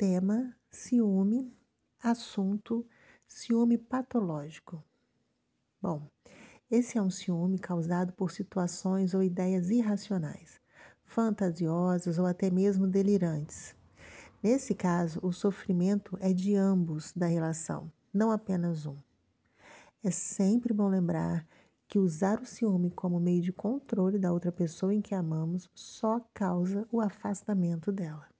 tema ciúme, assunto ciúme patológico. Bom, esse é um ciúme causado por situações ou ideias irracionais, fantasiosas ou até mesmo delirantes. Nesse caso, o sofrimento é de ambos da relação, não apenas um. É sempre bom lembrar que usar o ciúme como meio de controle da outra pessoa em que amamos só causa o afastamento dela.